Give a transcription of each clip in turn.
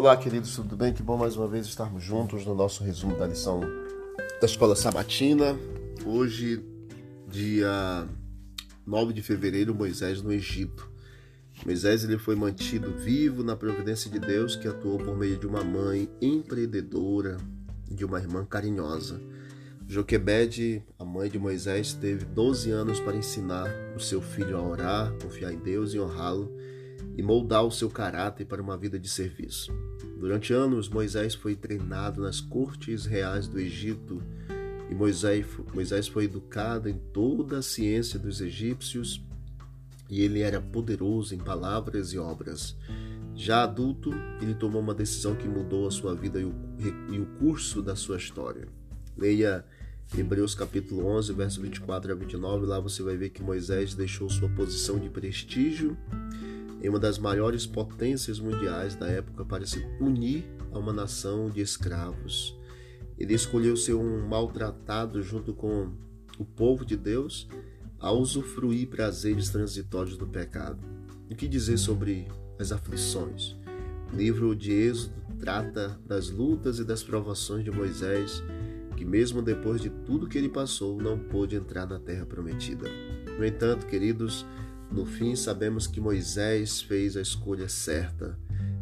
Olá, queridos, tudo bem? Que bom mais uma vez estarmos juntos no nosso resumo da lição da Escola Sabatina. Hoje, dia 9 de fevereiro, Moisés no Egito. Moisés ele foi mantido vivo na providência de Deus, que atuou por meio de uma mãe empreendedora de uma irmã carinhosa. Joquebede, a mãe de Moisés, teve 12 anos para ensinar o seu filho a orar, confiar em Deus e honrá-lo e moldar o seu caráter para uma vida de serviço. Durante anos, Moisés foi treinado nas cortes reais do Egito e Moisés, Moisés foi educado em toda a ciência dos egípcios e ele era poderoso em palavras e obras. Já adulto, ele tomou uma decisão que mudou a sua vida e o, e o curso da sua história. Leia Hebreus capítulo 11, verso 24 a 29, lá você vai ver que Moisés deixou sua posição de prestígio em uma das maiores potências mundiais da época para se unir a uma nação de escravos. Ele escolheu ser um maltratado junto com o povo de Deus a usufruir prazeres transitórios do pecado. O que dizer sobre as aflições? O livro de Êxodo trata das lutas e das provações de Moisés, que mesmo depois de tudo que ele passou, não pôde entrar na terra prometida. No entanto, queridos, no fim, sabemos que Moisés fez a escolha certa.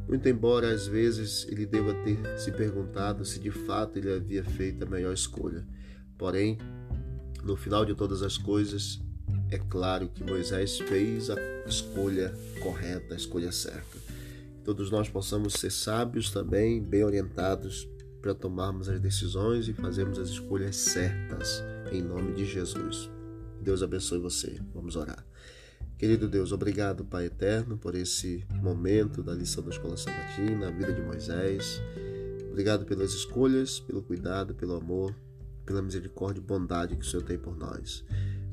Muito embora às vezes ele deva ter se perguntado se de fato ele havia feito a melhor escolha. Porém, no final de todas as coisas, é claro que Moisés fez a escolha correta, a escolha certa. Todos nós possamos ser sábios também, bem orientados para tomarmos as decisões e fazermos as escolhas certas, em nome de Jesus. Deus abençoe você. Vamos orar. Querido Deus, obrigado, Pai eterno, por esse momento da lição da escola sabatina, a vida de Moisés. Obrigado pelas escolhas, pelo cuidado, pelo amor, pela misericórdia e bondade que o Senhor tem por nós.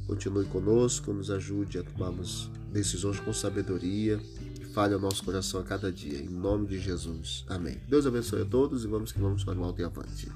Continue conosco, nos ajude a tomarmos decisões com sabedoria e fale ao nosso coração a cada dia. Em nome de Jesus. Amém. Deus abençoe a todos e vamos que vamos para o alto e avante.